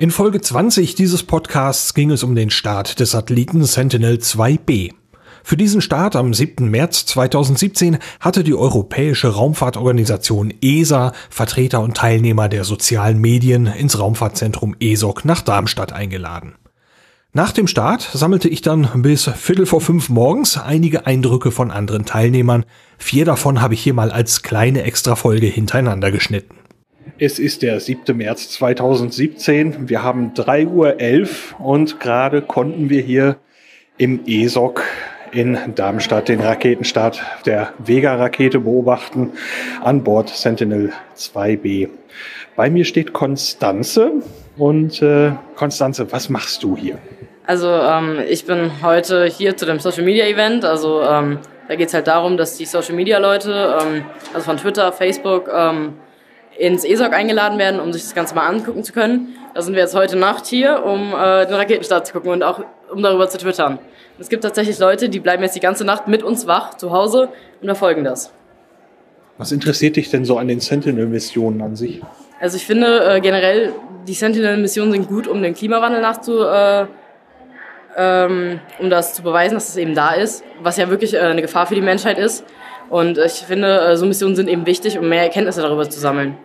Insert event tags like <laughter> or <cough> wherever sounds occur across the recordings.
In Folge 20 dieses Podcasts ging es um den Start des Satelliten Sentinel 2B. Für diesen Start am 7. März 2017 hatte die Europäische Raumfahrtorganisation ESA Vertreter und Teilnehmer der sozialen Medien ins Raumfahrtzentrum ESOC nach Darmstadt eingeladen. Nach dem Start sammelte ich dann bis Viertel vor fünf morgens einige Eindrücke von anderen Teilnehmern. Vier davon habe ich hier mal als kleine Extrafolge hintereinander geschnitten. Es ist der 7. März 2017. Wir haben 3.11 Uhr und gerade konnten wir hier im ESOC in Darmstadt den Raketenstart der Vega-Rakete beobachten an Bord Sentinel 2B. Bei mir steht Konstanze. Und äh, Konstanze, was machst du hier? Also ähm, ich bin heute hier zu dem Social Media Event. Also ähm, da geht es halt darum, dass die Social Media Leute, ähm, also von Twitter, Facebook, ähm, ins ESOC eingeladen werden, um sich das Ganze mal angucken zu können. Da sind wir jetzt heute Nacht hier, um äh, den Raketenstart zu gucken und auch um darüber zu twittern. Es gibt tatsächlich Leute, die bleiben jetzt die ganze Nacht mit uns wach zu Hause und verfolgen das. Was interessiert dich denn so an den Sentinel-Missionen an sich? Also ich finde äh, generell, die Sentinel-Missionen sind gut, um den Klimawandel nachzu, äh, ähm, um das zu beweisen, dass es eben da ist, was ja wirklich äh, eine Gefahr für die Menschheit ist. Und ich finde, äh, so Missionen sind eben wichtig, um mehr Erkenntnisse darüber zu sammeln.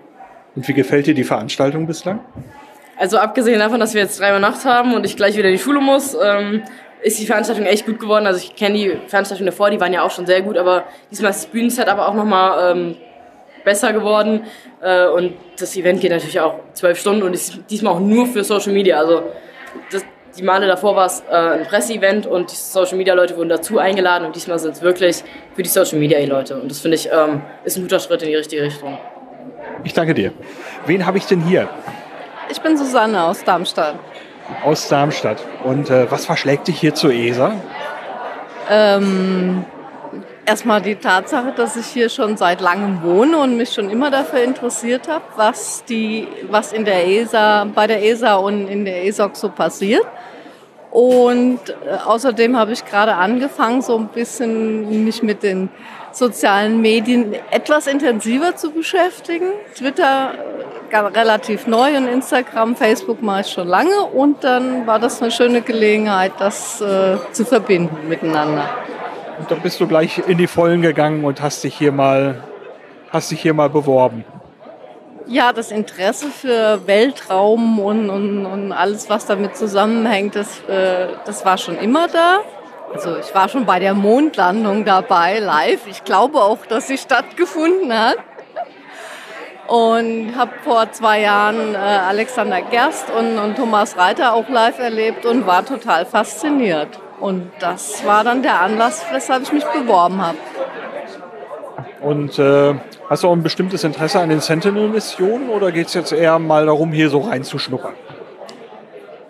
Und wie gefällt dir die Veranstaltung bislang? Also abgesehen davon, dass wir jetzt drei Uhr Nacht haben und ich gleich wieder in die Schule muss, ähm, ist die Veranstaltung echt gut geworden. Also ich kenne die Veranstaltungen davor, die waren ja auch schon sehr gut, aber diesmal ist das Bühnenset aber auch nochmal ähm, besser geworden. Äh, und das Event geht natürlich auch zwölf Stunden und ist diesmal auch nur für Social Media. Also das, die Male davor war es äh, ein Presseevent und die Social Media Leute wurden dazu eingeladen und diesmal sind es wirklich für die Social Media Leute. Und das finde ich ähm, ist ein guter Schritt in die richtige Richtung. Ich danke dir. Wen habe ich denn hier? Ich bin Susanne aus Darmstadt. Aus Darmstadt. Und äh, was verschlägt dich hier zur ESA? Ähm, erstmal die Tatsache, dass ich hier schon seit langem wohne und mich schon immer dafür interessiert habe, was, die, was in der ESA, bei der ESA und in der ESOC so passiert. Und äh, außerdem habe ich gerade angefangen, so ein bisschen mich mit den sozialen Medien etwas intensiver zu beschäftigen. Twitter äh, relativ neu und Instagram, Facebook mache ich schon lange und dann war das eine schöne Gelegenheit, das äh, zu verbinden miteinander. Und dann bist du gleich in die Vollen gegangen und hast dich hier mal, hast dich hier mal beworben. Ja, das Interesse für Weltraum und, und, und alles, was damit zusammenhängt, das, äh, das war schon immer da. Also ich war schon bei der Mondlandung dabei, live. Ich glaube auch, dass sie stattgefunden hat. Und habe vor zwei Jahren äh, Alexander Gerst und, und Thomas Reiter auch live erlebt und war total fasziniert. Und das war dann der Anlass, weshalb ich mich beworben habe. Und äh, hast du auch ein bestimmtes Interesse an den Sentinel-Missionen oder geht es jetzt eher mal darum, hier so reinzuschnuppern?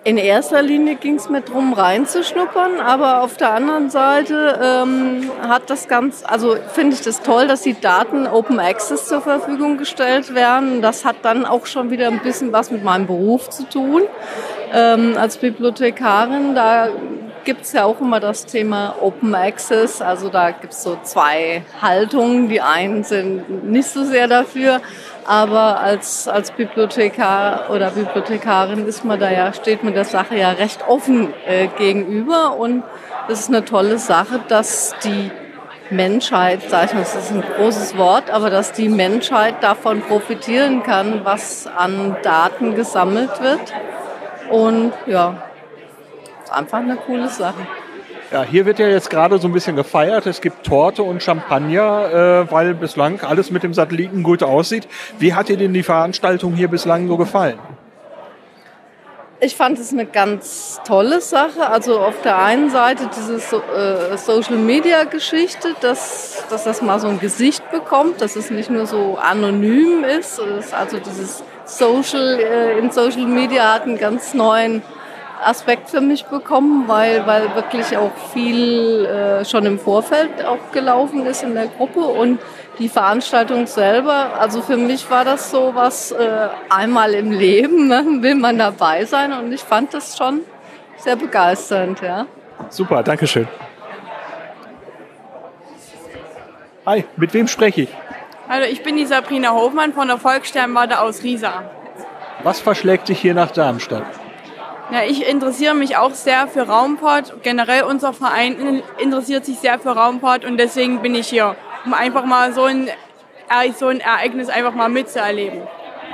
In erster Linie ging es mir darum, reinzuschnuppern, aber auf der anderen Seite ähm, hat das ganz, also finde ich das toll, dass die Daten Open Access zur Verfügung gestellt werden. Das hat dann auch schon wieder ein bisschen was mit meinem Beruf zu tun. Ähm, als Bibliothekarin, da gibt es ja auch immer das Thema Open Access. Also da gibt es so zwei Haltungen. Die einen sind nicht so sehr dafür, aber als, als Bibliothekar oder Bibliothekarin ist man da ja, steht man der Sache ja recht offen äh, gegenüber. Und das ist eine tolle Sache, dass die Menschheit, sag ich mal, das ist ein großes Wort, aber dass die Menschheit davon profitieren kann, was an Daten gesammelt wird. Und ja, ist einfach eine coole Sache. Ja, hier wird ja jetzt gerade so ein bisschen gefeiert. Es gibt Torte und Champagner, äh, weil bislang alles mit dem Satelliten gut aussieht. Wie hat dir denn die Veranstaltung hier bislang so gefallen? Ich fand es eine ganz tolle Sache. Also auf der einen Seite diese so äh, Social Media Geschichte, dass, dass das mal so ein Gesicht bekommt, dass es nicht nur so anonym ist. Also dieses Social äh, in Social Media hat einen ganz neuen Aspekt für mich bekommen, weil, weil wirklich auch viel äh, schon im Vorfeld auch gelaufen ist in der Gruppe und die Veranstaltung selber, also für mich war das so was äh, einmal im Leben, ne, will man dabei sein und ich fand das schon sehr begeisternd, ja. Super, danke schön. Hi, mit wem spreche ich? Also ich bin die Sabrina Hofmann von der Volkssternwarte aus Riesa. Was verschlägt dich hier nach Darmstadt? Ja, ich interessiere mich auch sehr für Raumfahrt. Generell unser Verein interessiert sich sehr für Raumfahrt und deswegen bin ich hier, um einfach mal so ein, so ein Ereignis einfach mal mitzuerleben.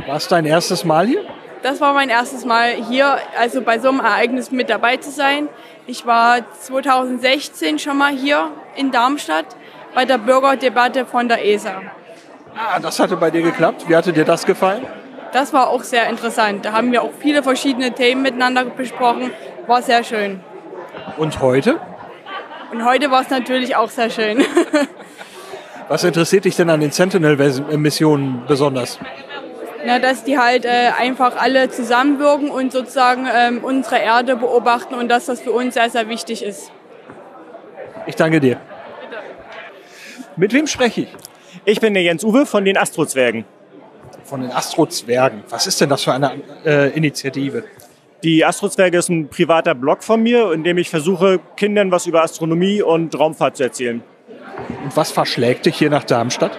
War es dein erstes Mal hier? Das war mein erstes Mal hier, also bei so einem Ereignis mit dabei zu sein. Ich war 2016 schon mal hier in Darmstadt bei der Bürgerdebatte von der ESA. Ah, das hatte bei dir geklappt. Wie hatte dir das gefallen? Das war auch sehr interessant. Da haben wir auch viele verschiedene Themen miteinander besprochen. War sehr schön. Und heute? Und heute war es natürlich auch sehr schön. <laughs> Was interessiert dich denn an den Sentinel-Missionen besonders? Na, dass die halt äh, einfach alle zusammenwirken und sozusagen ähm, unsere Erde beobachten und dass das für uns sehr, sehr wichtig ist. Ich danke dir. Mit wem spreche ich? Ich bin der Jens Uwe von den Astrozwergen. Von den Astrozwergen. Was ist denn das für eine äh, Initiative? Die Astrozwerge ist ein privater Blog von mir, in dem ich versuche, Kindern was über Astronomie und Raumfahrt zu erzählen. Und was verschlägt dich hier nach Darmstadt?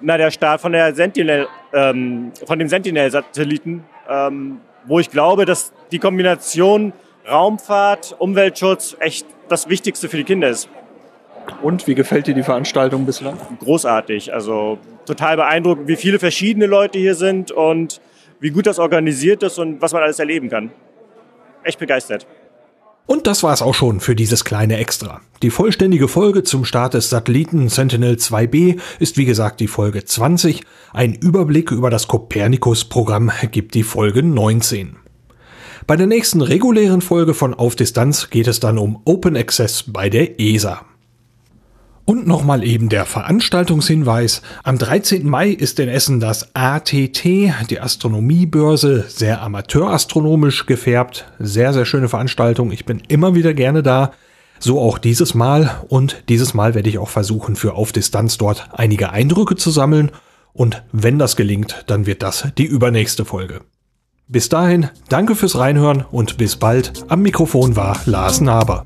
Na, der Start von der Sentinel, ähm, von dem Sentinel-Satelliten, ähm, wo ich glaube, dass die Kombination Raumfahrt, Umweltschutz echt das Wichtigste für die Kinder ist. Und wie gefällt dir die Veranstaltung bislang? Großartig. Also total beeindruckend, wie viele verschiedene Leute hier sind und wie gut das organisiert ist und was man alles erleben kann. Echt begeistert. Und das war's auch schon für dieses kleine Extra. Die vollständige Folge zum Start des Satelliten Sentinel 2B ist wie gesagt die Folge 20. Ein Überblick über das Copernicus-Programm gibt die Folge 19. Bei der nächsten regulären Folge von Auf Distanz geht es dann um Open Access bei der ESA. Und nochmal eben der Veranstaltungshinweis. Am 13. Mai ist in Essen das ATT, die Astronomiebörse, sehr amateurastronomisch gefärbt. Sehr, sehr schöne Veranstaltung. Ich bin immer wieder gerne da. So auch dieses Mal. Und dieses Mal werde ich auch versuchen, für Auf Distanz dort einige Eindrücke zu sammeln. Und wenn das gelingt, dann wird das die übernächste Folge. Bis dahin, danke fürs Reinhören und bis bald. Am Mikrofon war Lars Naber.